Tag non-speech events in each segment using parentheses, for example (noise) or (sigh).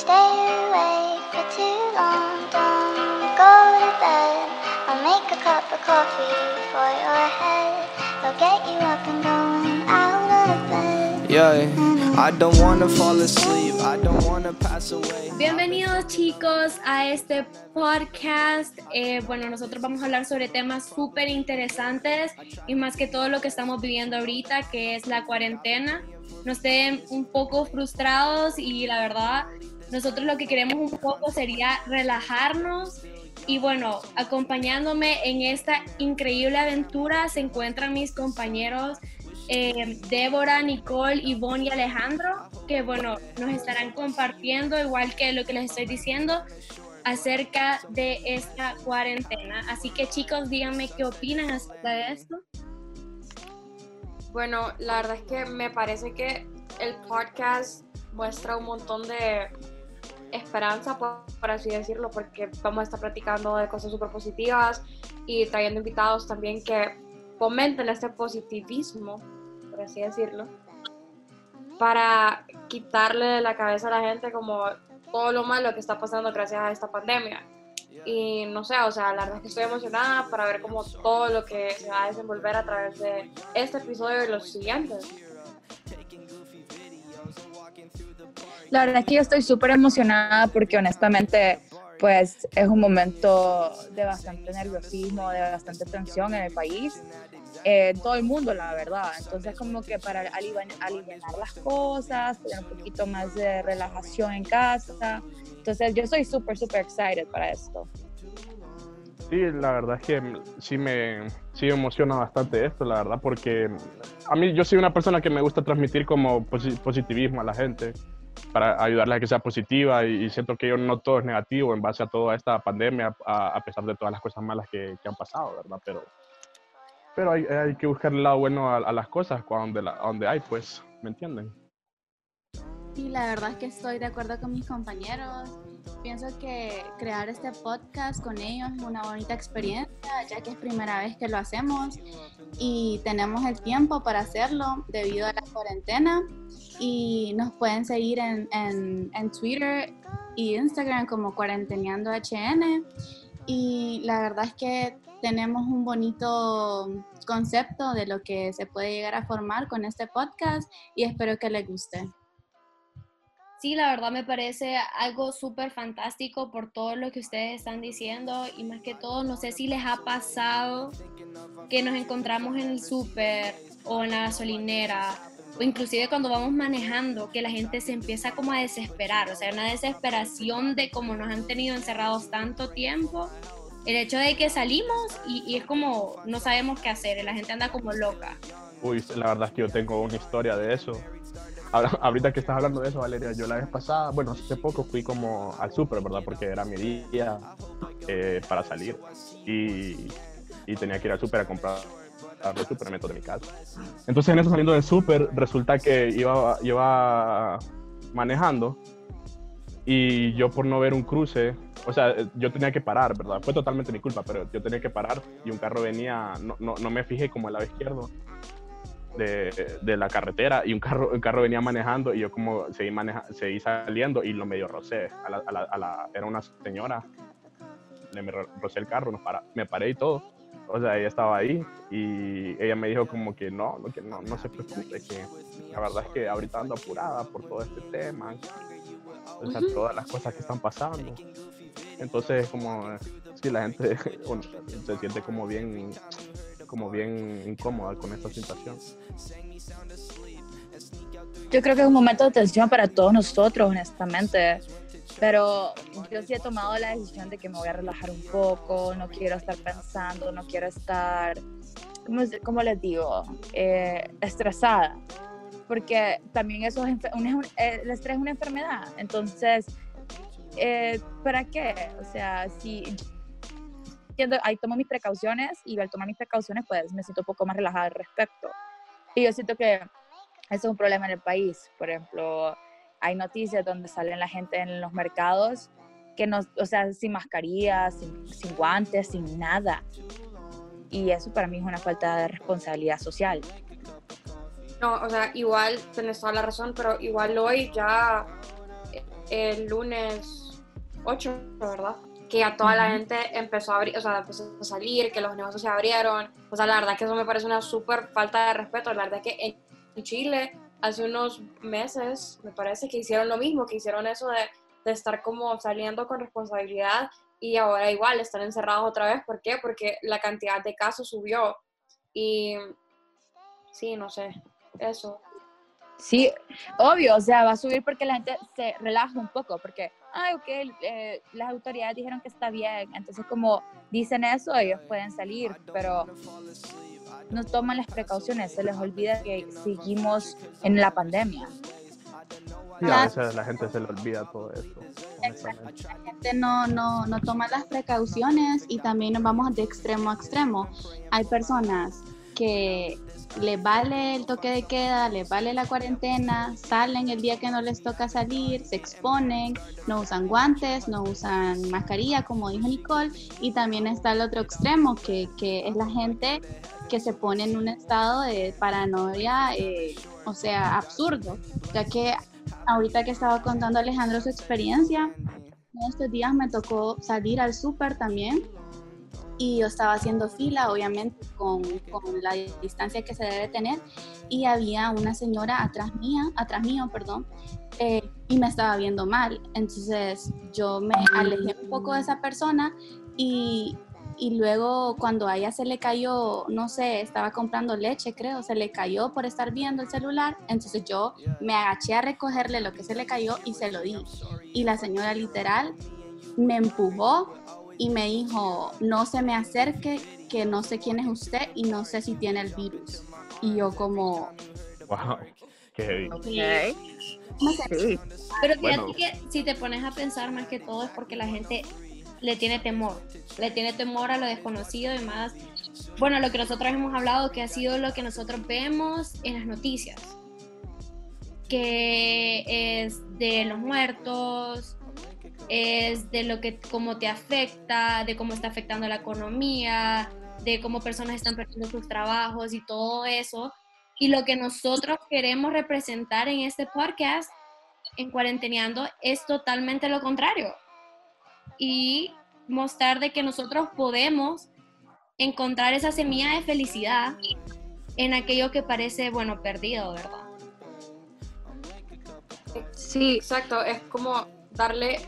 stay awake for too long, don't go to bed. I'll make a cup of coffee for your head. I'll get you up and going out of bed. Yeah. I don't wanna fall asleep, I don't wanna pass away. Bienvenidos chicos a este podcast. Eh, bueno, nosotros vamos a hablar sobre temas súper interesantes y más que todo lo que estamos viviendo ahorita, que es la cuarentena. Nos estén un poco frustrados y la verdad, nosotros lo que queremos un poco sería relajarnos. Y bueno, acompañándome en esta increíble aventura se encuentran mis compañeros eh, Débora, Nicole, Ivonne y Alejandro, que bueno, nos estarán compartiendo, igual que lo que les estoy diciendo, acerca de esta cuarentena. Así que chicos, díganme qué opinan acerca de esto. Bueno, la verdad es que me parece que el podcast muestra un montón de esperanza, por, por así decirlo, porque vamos a estar platicando de cosas súper positivas y trayendo invitados también que fomenten este positivismo así decirlo, para quitarle de la cabeza a la gente como todo lo malo que está pasando gracias a esta pandemia. Y no sé, o sea, la verdad es que estoy emocionada para ver como todo lo que se va a desenvolver a través de este episodio y los siguientes. La verdad es que yo estoy súper emocionada porque honestamente pues es un momento de bastante nerviosismo, de bastante tensión en el país eh, todo el mundo, la verdad. Entonces, como que para aliviar, las cosas, tener un poquito más de relajación en casa. Entonces, yo soy súper, súper excited para esto. Sí, la verdad es que sí me, sí emociona bastante esto, la verdad, porque a mí yo soy una persona que me gusta transmitir como positivismo a la gente para ayudarles a que sea positiva y, siento que yo no todo es negativo en base a toda esta pandemia, a, pesar de todas las cosas malas que, que han pasado, ¿verdad? Pero pero hay, hay que buscar el lado bueno a, las cosas donde, la, donde hay, pues, ¿me entienden? Sí, la verdad es que estoy de acuerdo con mis compañeros. Pienso que crear este podcast con ellos es una bonita experiencia, ya que es primera vez que lo hacemos y tenemos el tiempo para hacerlo debido a la cuarentena. Y nos pueden seguir en, en, en Twitter y Instagram como Cuarenteneando HN. Y la verdad es que tenemos un bonito concepto de lo que se puede llegar a formar con este podcast y espero que les guste. Sí, la verdad me parece algo súper fantástico por todo lo que ustedes están diciendo y más que todo, no sé si les ha pasado que nos encontramos en el súper o en la gasolinera o inclusive cuando vamos manejando, que la gente se empieza como a desesperar, o sea, una desesperación de cómo nos han tenido encerrados tanto tiempo el hecho de que salimos y, es como no sabemos qué hacer, la gente anda como loca. Uy, la verdad es que yo tengo una historia de eso. Ahora, (laughs) ahorita que estás hablando de eso, Valeria, yo la vez pasada, bueno, hace poco fui como al súper, ¿verdad? Porque era mi día eh, para salir y, y, tenía que ir al súper a comprar los suplementos de mi casa. Entonces, en eso saliendo del súper, resulta que iba, iba manejando y yo por no ver un cruce, o sea, yo tenía que parar, ¿verdad? Fue totalmente mi culpa, pero yo tenía que parar y un carro venía, no, no, no me fijé como al lado izquierdo de, de, la carretera y un carro, un carro venía manejando y yo como seguí, maneja, seguí saliendo y lo medio rocé. A la, a la, era una señora, le me rocé el carro, nos para, me paré y todo. O sea, ella estaba ahí y ella me dijo como que no, no, que no, no se preocupe, que la verdad es que ahorita ando apurada por todo este tema, o sea, todas las cosas que están pasando. Entonces, como si la gente (laughs) se siente como bien, como bien incómoda con esta situación. Yo creo que es un momento de tensión para todos nosotros, honestamente. Pero yo sí he tomado la decisión de que me voy a relajar un poco, no quiero estar pensando, no quiero estar, ¿cómo, les digo? Eh, estresada porque también eso es, eh, el estrés es una enfermedad. Entonces, eh, ¿para qué? O sea, si ahí tomo mis precauciones y al tomar mis precauciones, pues me siento un poco más relajada al respecto. Y yo siento que eso es un problema en el país. Por ejemplo, hay noticias donde salen la gente en los mercados que no, o sea, sin mascarilla, sin, sin guantes, sin nada. Y eso para mí es una falta de responsabilidad social. No, o sea, igual tenés toda la razón, pero igual hoy ya el lunes 8, ¿verdad? Que ya toda la gente empezó a abrir, o sea, empezó a salir, que los negocios se abrieron. O sea, la verdad que eso me parece una súper falta de respeto. La verdad que en Chile hace unos meses me parece que hicieron lo mismo, que hicieron eso de, de estar como saliendo con responsabilidad y ahora igual están encerrados otra vez. ¿Por qué? Porque la cantidad de casos subió y sí, no sé, eso. Sí, obvio, o sea, va a subir porque la gente se relaja un poco, porque, ay, ok, eh, las autoridades dijeron que está bien, entonces como dicen eso, ellos pueden salir, pero no toman las precauciones, se les olvida que seguimos en la pandemia. Sí, a veces a la gente se le olvida todo eso. La gente no, no, no toma las precauciones y también nos vamos de extremo a extremo. Hay personas que les vale el toque de queda, les vale la cuarentena, salen el día que no les toca salir, se exponen, no usan guantes, no usan mascarilla, como dijo Nicole, y también está el otro extremo, que, que es la gente que se pone en un estado de paranoia, eh, o sea, absurdo, ya que ahorita que estaba contando Alejandro su experiencia, en estos días me tocó salir al súper también y yo estaba haciendo fila, obviamente, con, con, la distancia que se debe tener, y había una señora atrás mía, atrás mío, perdón, eh, y me estaba viendo mal. Entonces yo me alejé un poco de esa persona y, y luego cuando a ella se le cayó, no sé, estaba comprando leche, creo, se le cayó por estar viendo el celular, entonces yo me agaché a recogerle lo que se le cayó y se lo di. Y la señora literal me empujó y me dijo, no se me acerque, que no sé quién es usted y no sé si tiene el virus. Y yo como... Wow, qué heavy. sé, Sí. Pero fíjate Bueno. que si te pones a pensar más que todo es porque la gente le tiene temor, le tiene temor a lo desconocido y más, bueno, lo que nosotros hemos hablado que ha sido lo que nosotros vemos en las noticias, que es de los muertos, es de lo que cómo te afecta, de cómo está afectando la economía, de cómo personas están perdiendo sus trabajos y todo eso. Y lo que nosotros queremos representar en este podcast, en Cuarenteneando, es totalmente lo contrario. Y mostrar de que nosotros podemos encontrar esa semilla de felicidad en aquello que parece, bueno, perdido, ¿verdad? Sí, Exacto, es como darle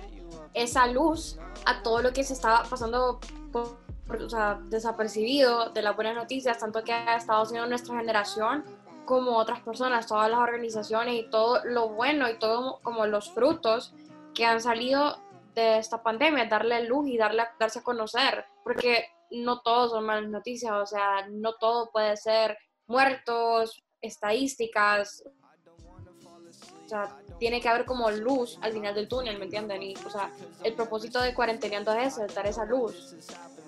esa luz a todo lo que se estaba pasando por- por- o sea, desapercibido de las buenas noticias, tanto que ha estado haciendo nuestra generación como otras personas, todas las organizaciones y todo lo bueno y todo como los frutos que han salido de esta pandemia, darle luz y darle, darse a conocer, porque no todo son malas noticias, o sea, no todo puede ser muertos, estadísticas, sea, tiene que haber como luz al final del túnel, ¿me entienden? Y, o sea, el propósito de cuarenteneando es ese, dar esa luz.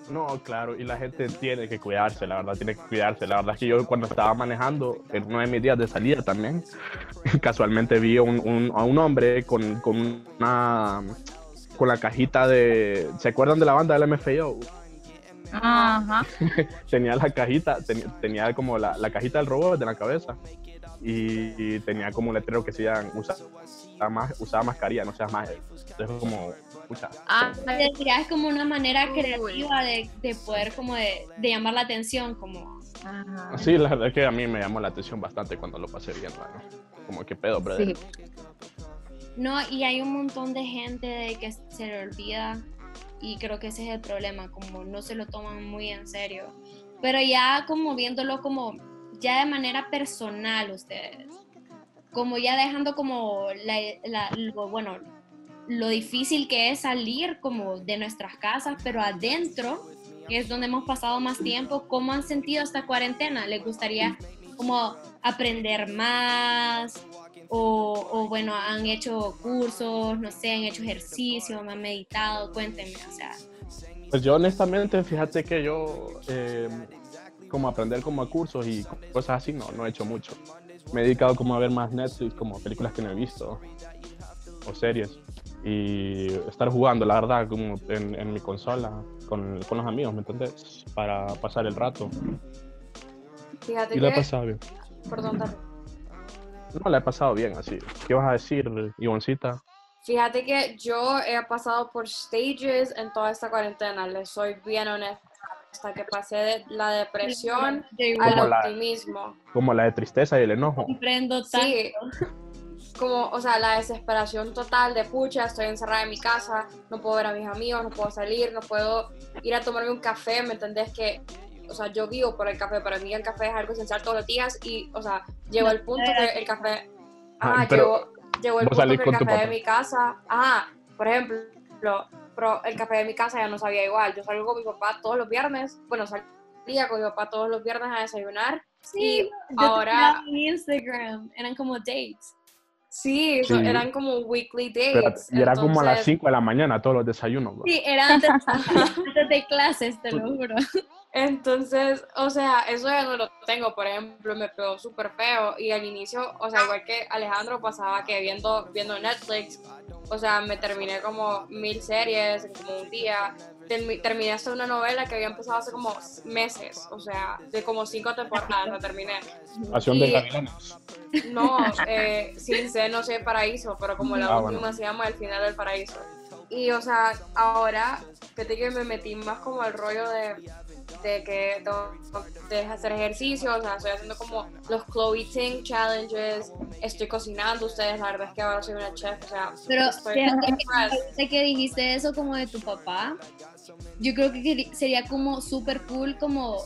No, claro, y la gente tiene que cuidarse, la verdad, tiene que cuidarse. La verdad es que yo cuando estaba manejando, en uno de mis días de salida también, (laughs) casualmente vi un- un- a un hombre con, con una con la cajita de... ¿Se acuerdan de la banda del MFAO? ajá. (laughs) Tenía la cajita, ten- tenía como la, la cajita del robot de la cabeza y, y tenía como un letrero que decían usa, usa más, usaba mascarilla, no seas más. Entonces como, pucha, Ah, es como una manera creativa de, de poder como de, de llamar la atención, como... ajá. Sí, la verdad es que a mí me llamó la atención bastante cuando lo pasé viendo. ¿no? Como que pedo, brother. Sí. No, y hay un montón de gente de que se le olvida y creo que ese es el problema, como no se lo toman muy en serio. Pero ya como viéndolo como ya de manera personal ustedes, como ya dejando como la, la- lo, bueno, lo difícil que es salir como de nuestras casas, pero adentro, que es donde hemos pasado más tiempo, ¿cómo han sentido esta cuarentena? ¿Les gustaría como aprender más? O, o, bueno, han hecho cursos, no sé, han hecho ejercicio, han meditado, cuéntenme, o sea, Pues yo honestamente, fíjate que yo, eh, como aprender como a cursos y cosas así, no, no he hecho mucho. Me he dedicado como a ver más Netflix, como películas que no he visto, o series. Y estar jugando, la verdad, como en, en mi consola, con, con los amigos, ¿me entiendes? Para pasar el rato. Fíjate Y he que... pasado bien. Perdón, dale. No, la he pasado bien, así. ¿Qué vas a decir, Ivoncita? Fíjate que yo he pasado por stages en toda esta cuarentena, les soy bien honesta, hasta que pasé de la depresión igual al Como la- optimismo. Como la de tristeza y el enojo. comprendo tanto. Sí, como, o sea, la desesperación total de pucha, estoy encerrada en mi casa, no puedo ver a mis amigos, no puedo salir, no puedo ir a tomarme un café, ¿me entendés? Que, o sea, yo vivo por el café, para mí el café es algo esencial todos los días y, o sea, llegó el punto que el café, Ah, ah, llegó, llegó el punto que el café de mi casa, ajá, por ejemplo, pero el café de mi casa ya no sabía igual, yo salgo con mi papá todos los viernes, bueno, salía con mi papá todos los viernes a desayunar. Sí, y yo ahora... en Instagram, eran como dates. Sí, eran como weekly Pero- dates. y era como a las entonces- 5 de la mañana todos los desayunos. bro. Sí, era antes, (laughs) antes de clases, te lo juro. Entonces, o sea, eso ya no lo tengo, por ejemplo, me pegó súper feo y al inicio, o sea, igual que Alejandro pasaba que viendo, viendo Netflix, o sea, me terminé como mil series en como un día, terminé hasta una novela que había empezado hace como meses, o sea, de como cinco temporadas, la terminé. Pasión de gavilanes. No, eh, sin no sé paraíso, pero como la Ah, última bueno. se llama El final del paraíso. Y o sea, ahora fíjate que me metí más como al rollo de, de que tengo de hacer ejercicio, o sea, estoy haciendo como los Chloe Ting challenges, estoy cocinando ustedes, la verdad es que ahora soy una chef, o sea, Pero estoy que que dijiste eso como de tu papá, yo creo que sería como súper cool como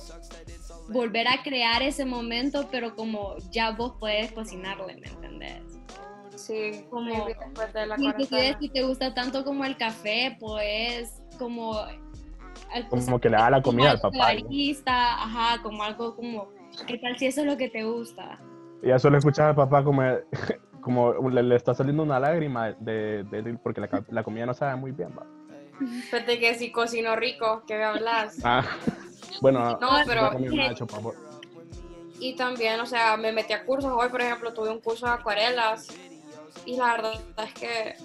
volver a crear ese momento, pero como ya vos puedes cocinarle, ¿me entendés? Sí, Como- después de la Inclusive si te gusta tanto como el café, pues como... Como que le da la comida al papá. ¿no? Barista, ajá, como algo como... ¿Qué tal si eso es lo que te gusta? Ya solo escuchaba al papá como, (laughs) como le, le está saliendo una lágrima de, de- de- porque la, la comida no sabe muy bien. ¿va? Fíjate que si cocino rico, ¿qué me hablas? Ah, bueno, No, pero- hecho. Y también, o sea, me metí a cursos. Hoy, por ejemplo, tuve un curso de acuarelas. Y la verdad es que,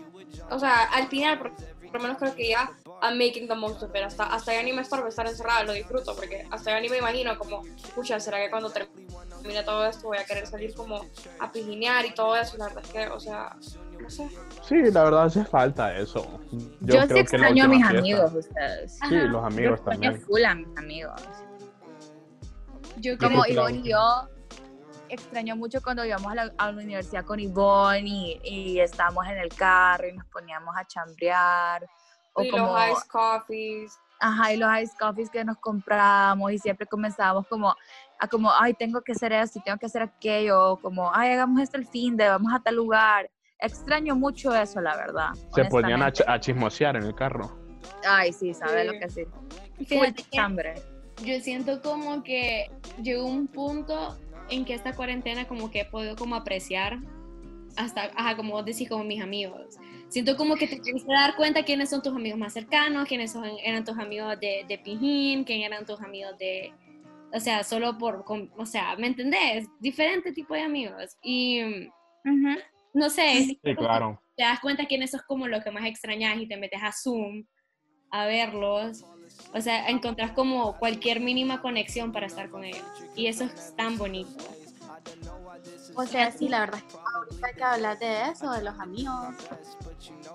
o sea, al final, por, lo menos creo que ya I'm making the most of it. Hasta, hasta ya ni me estorba estar encerrada, lo disfruto. Porque hasta ya ni me imagino como, escucha, ¿será que cuando termine todo esto voy a querer salir como a pijinear y todo eso? La verdad es que, o sea, no sé. Sí, la verdad hace falta eso. Yo, sí creo que la extraño a última mis fiesta- amigos, ustedes. Sí, Ajá. los Yo amigos extraño también. full a mis amigos. Yo Como que Ivonne y yo extraño mucho cuando íbamos a la, a la universidad con Ivonne y, y estábamos en el carro y nos poníamos a chambrear. O y como, los ice coffees. ajá, y los ice coffees que nos comprábamos y siempre comenzábamos como a como, ay, tengo que hacer esto y tengo que hacer aquello, o como, ay, hagamos esto el fin de, vamos a tal lugar. Extraño mucho eso, la verdad. Se ponían a, ch- a chismosear en el carro. Ay, sí, ¿sabes Sí. lo que sí? Fíjate chambre. yo siento como que llegó un punto en que esta cuarentena como que he podido como apreciar hasta, ajá, como vos decís, como mis amigos. Siento como que te tienes que dar cuenta quiénes son tus amigos más cercanos, quiénes son, eran tus amigos de, de Pijín, quién eran tus amigos de, o sea, solo por, con- o sea, ¿me entendés? Diferente tipo de amigos. Y mm, no sé, Sí, claro. te das cuenta quiénes sos como lo que más extrañas y te metes a Zoom a verlos. O sea, encontrás como cualquier mínima conexión para estar con ellos. Y eso es tan bonito. O sea, sí, la verdad es que ahorita que hablas de eso, de los amigos,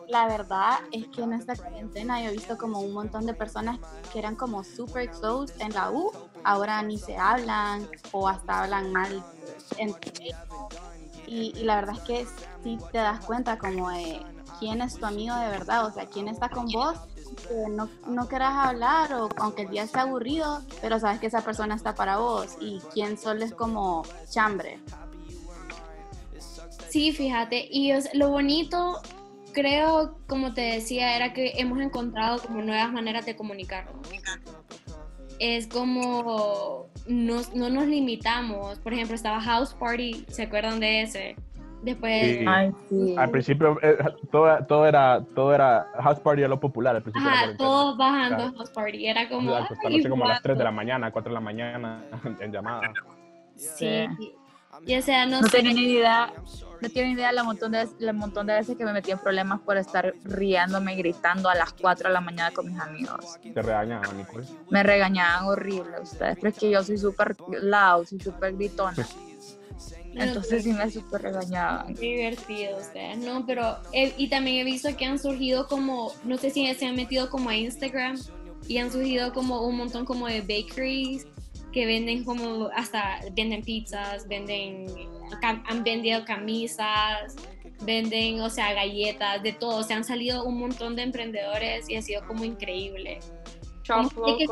la verdad es que en esta cuarentena yo he visto como un montón de personas que eran como super close en la U, ahora ni se hablan o hasta hablan mal entre ellos. Y, y la verdad es que sí te das cuenta como de quién es tu amigo de verdad, o sea, quién está con vos, que no, no hablar o aunque el día esté aburrido, pero sabes que esa persona está para vos y quién solo es como chambre. Sí, fíjate. Y es- lo bonito, creo, como te decía, era que hemos encontrado como nuevas maneras de comunicarnos. Es como no, no nos limitamos. Por ejemplo, estaba House Party, ¿se acuerdan de ese? Después, Sí. Ay, sí. Al principio eh, todo, todo era todo era house party a lo popular al principio. de la ajá, todos bajando Claro. a House Party. Era como. Exacto, hasta "Ay, no sé, como a las 3 de la guapo". mañana, 4 de la mañana (laughs) en llamada. Sí. Y o sea, no, No sé. tenía ni idea, no tiene ni idea la montón, de, la montón de veces que me metí en problemas por estar riéndome y gritando a las 4 de la mañana con mis amigos. Te regañaban, Nicole. Me regañaban horrible ustedes, pero es que yo soy súper loud, soy súper gritona. Entonces sí me súper regañaban. Qué divertido ustedes, ¿no? Pero, he- y también he visto que han surgido como, no sé si se han metido como a Instagram y han surgido como un montón como de bakeries que venden como, hasta venden pizzas, venden, cam- han vendido camisas, venden, o sea, galletas, de todo. O sea, han salido un montón de emprendedores y ha sido como increíble. Shop Como que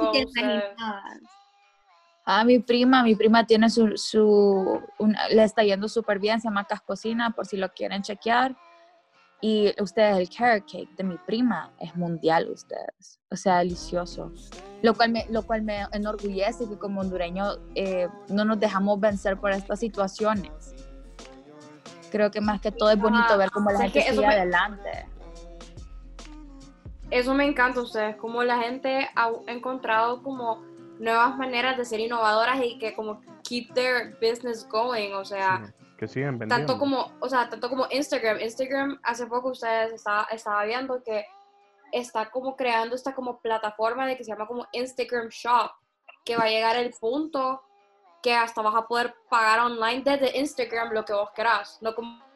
organizadas. Ah, mi prima, mi prima tiene su, su una- le está yendo súper bien, se llama Cascocina, por si lo quieren chequear. Y ustedes, el carrot cake de mi prima es mundial, ustedes. O sea, delicioso. Lo cual me, lo cual me enorgullece que como hondureño eh, no nos dejamos vencer por estas situaciones. Creo que más que todo es bonito Ah, ver cómo la gente sigue me- adelante. Eso me encanta a ustedes, como la gente ha encontrado como nuevas maneras de ser innovadoras y que como keep their business going, o sea, Que siguen vendiendo. tanto como, o sea, tanto como Instagram. Instagram, hace poco ustedes estaba, estaba viendo que está como creando esta como plataforma de que se llama como Instagram Shop, que va a llegar el punto que hasta vas a poder pagar online desde Instagram lo que vos querás, no como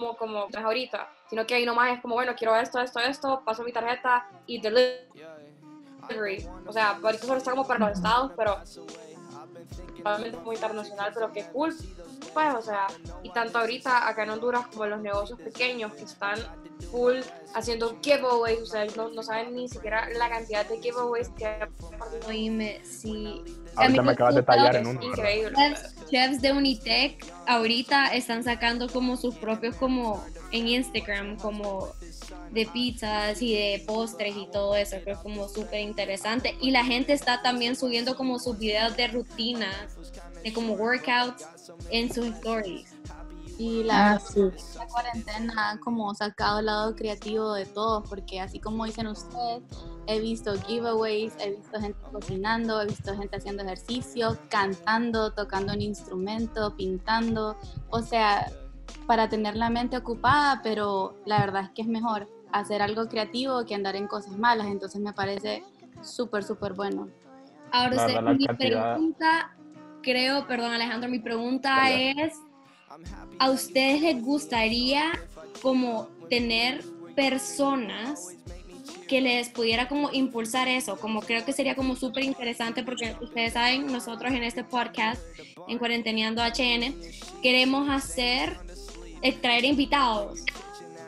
como, como ahorita, sino que ahí nomás es como, bueno, quiero esto, esto, esto, paso mi tarjeta y O sea, ahorita solo está como para los estados, pero probablemente es muy internacional, pero qué cool, pues, o sea, y tanto ahorita acá en Honduras como los negocios pequeños que están full haciendo giveaways, o sea, no, no saben ni siquiera la cantidad de giveaways que hay. Oíme, sí. Ahorita me acabas de tallar en uno. increíble. chefs, chefs de Unitec ahorita están sacando como sus propios como en Instagram como de pizzas y de postres y todo eso creo que es como súper interesante y la gente está también subiendo como sus videos de rutinas de como workouts en sus stories Y la, Ah, sí. la cuarentena ha como sacado el lado creativo de todos, porque así como dicen ustedes, he visto giveaways, he visto gente cocinando, he visto gente haciendo ejercicio, cantando, tocando un instrumento, pintando, o sea, para tener la mente ocupada, pero la verdad es que es mejor hacer algo creativo que andar en cosas malas, entonces me parece súper, súper bueno. ahora usted- mi cantidad- pregunta creo perdón Alejandro mi pregunta es ¿a ustedes les gustaría como tener personas que les pudiera como impulsar eso, como creo que sería como súper interesante porque ustedes saben, nosotros en este podcast, en Cuarenteneando HN, queremos hacer, eh, traer invitados.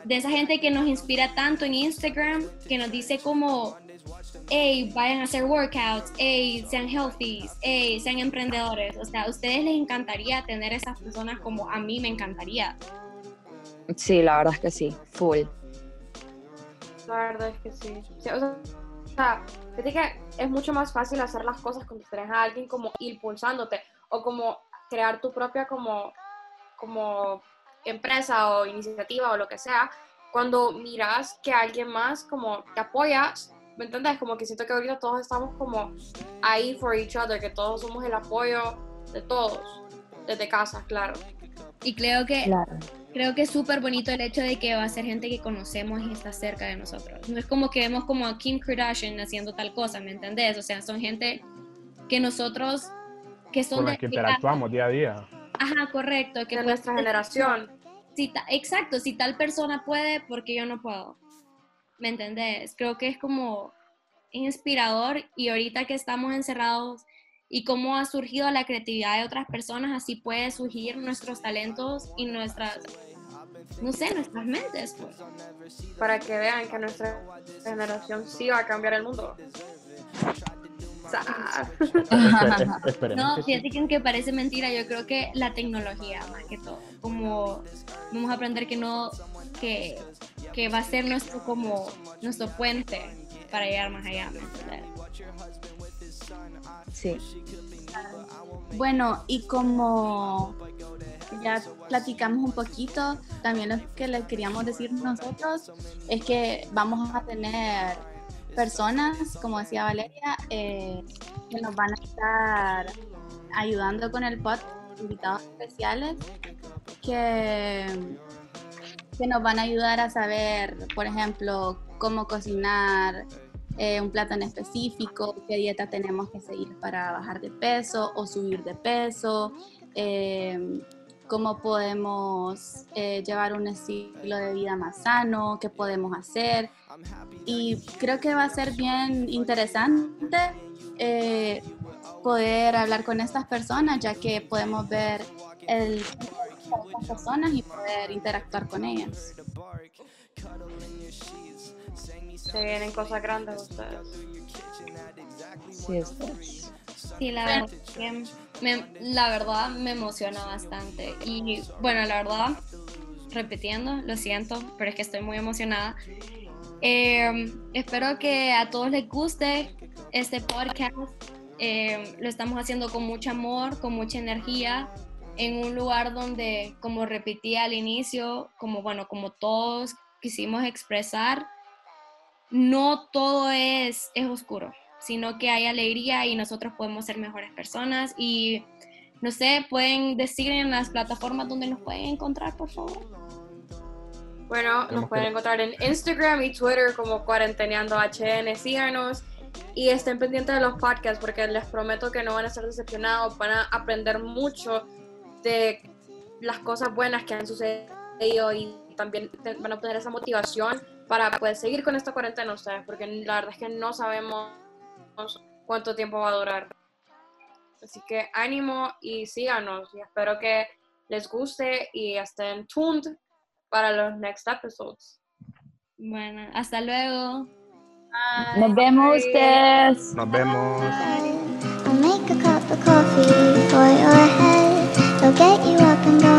De esa gente que nos inspira tanto en Instagram, que nos dice como, hey, vayan a hacer workouts, hey, sean healthy, hey, sean emprendedores. O sea, ¿a ustedes les encantaría tener esas personas como a mí me encantaría? Sí, la verdad es que sí, full. La verdad es que sí. Sí, o sea, o sea, fíjate que es mucho más fácil hacer las cosas cuando tienes a alguien como impulsándote o como crear tu propia como, como empresa o iniciativa o lo que sea. Cuando miras que alguien más como te apoya, ¿me entiendes? Como que siento que ahorita todos estamos como ahí for each other, que todos somos el apoyo de todos, desde casa, claro. Y creo que Claro. creo que es súper bonito el hecho de que va a ser gente que conocemos y está cerca de nosotros. No es como que vemos como a Kim Kardashian haciendo tal cosa, ¿me entendés? O sea, son gente que nosotros que son Con de las que interactuamos día a día. Ajá, correcto, que De nuestra generación. si ta- exacto, si tal persona puede, porque yo no puedo. ¿Me entendés? Creo que es como inspirador y ahorita que estamos encerrados y cómo ha surgido la creatividad de otras personas, así puede surgir nuestros talentos y nuestras, no sé, nuestras mentes. pues. para que vean que nuestra generación sí va a cambiar el mundo. No, fíjate que aunque parece mentira, yo creo que la tecnología más que todo, como vamos a aprender que no, que, que va a ser nuestro como nuestro puente para llegar más allá. Sí. Bueno, y como ya platicamos un poquito, también lo que les queríamos decir nosotros es que vamos a tener personas, como decía Valeria, eh, que nos van a estar ayudando con el podcast, invitados especiales, que, que nos van a ayudar a saber, por ejemplo, cómo cocinar eh, un plato en específico, qué dieta tenemos que seguir para bajar de peso o subir de peso, eh, cómo podemos eh, llevar un estilo de vida más sano, qué podemos hacer. Y creo que va a ser bien interesante poder hablar con estas personas, ya que podemos ver el de estas personas y poder interactuar con ellas. Se vienen cosas grandes ustedes. Sí, es. Sí, la verdad, que me, la verdad me emociona bastante. Y bueno, la verdad, repitiendo, lo siento, pero es que estoy muy emocionada. Eh, espero que a todos les guste este podcast. Eh, lo estamos haciendo con mucho amor, con mucha energía, en un lugar donde, como repetí al inicio, como bueno, como todos quisimos expresar, no todo es, es oscuro sino que hay alegría y nosotros podemos ser mejores personas y no sé, pueden decir en las plataformas donde nos pueden encontrar, por favor. Bueno, nos pueden encontrar en Instagram y Twitter como Cuarenteneando HN, síganos y estén pendientes de los podcasts porque les prometo que no van a ser decepcionados, van a aprender mucho de las cosas buenas que han sucedido y también van a obtener esa motivación para poder seguir con esta cuarentena ustedes, porque la verdad es que no sabemos cuánto tiempo va a durar. Así que ánimo y síganos y espero que les guste y estén tuned para los next episodes. Bueno, hasta luego. Nos vemos ustedes. Nos vemos. I'll So get you up and go.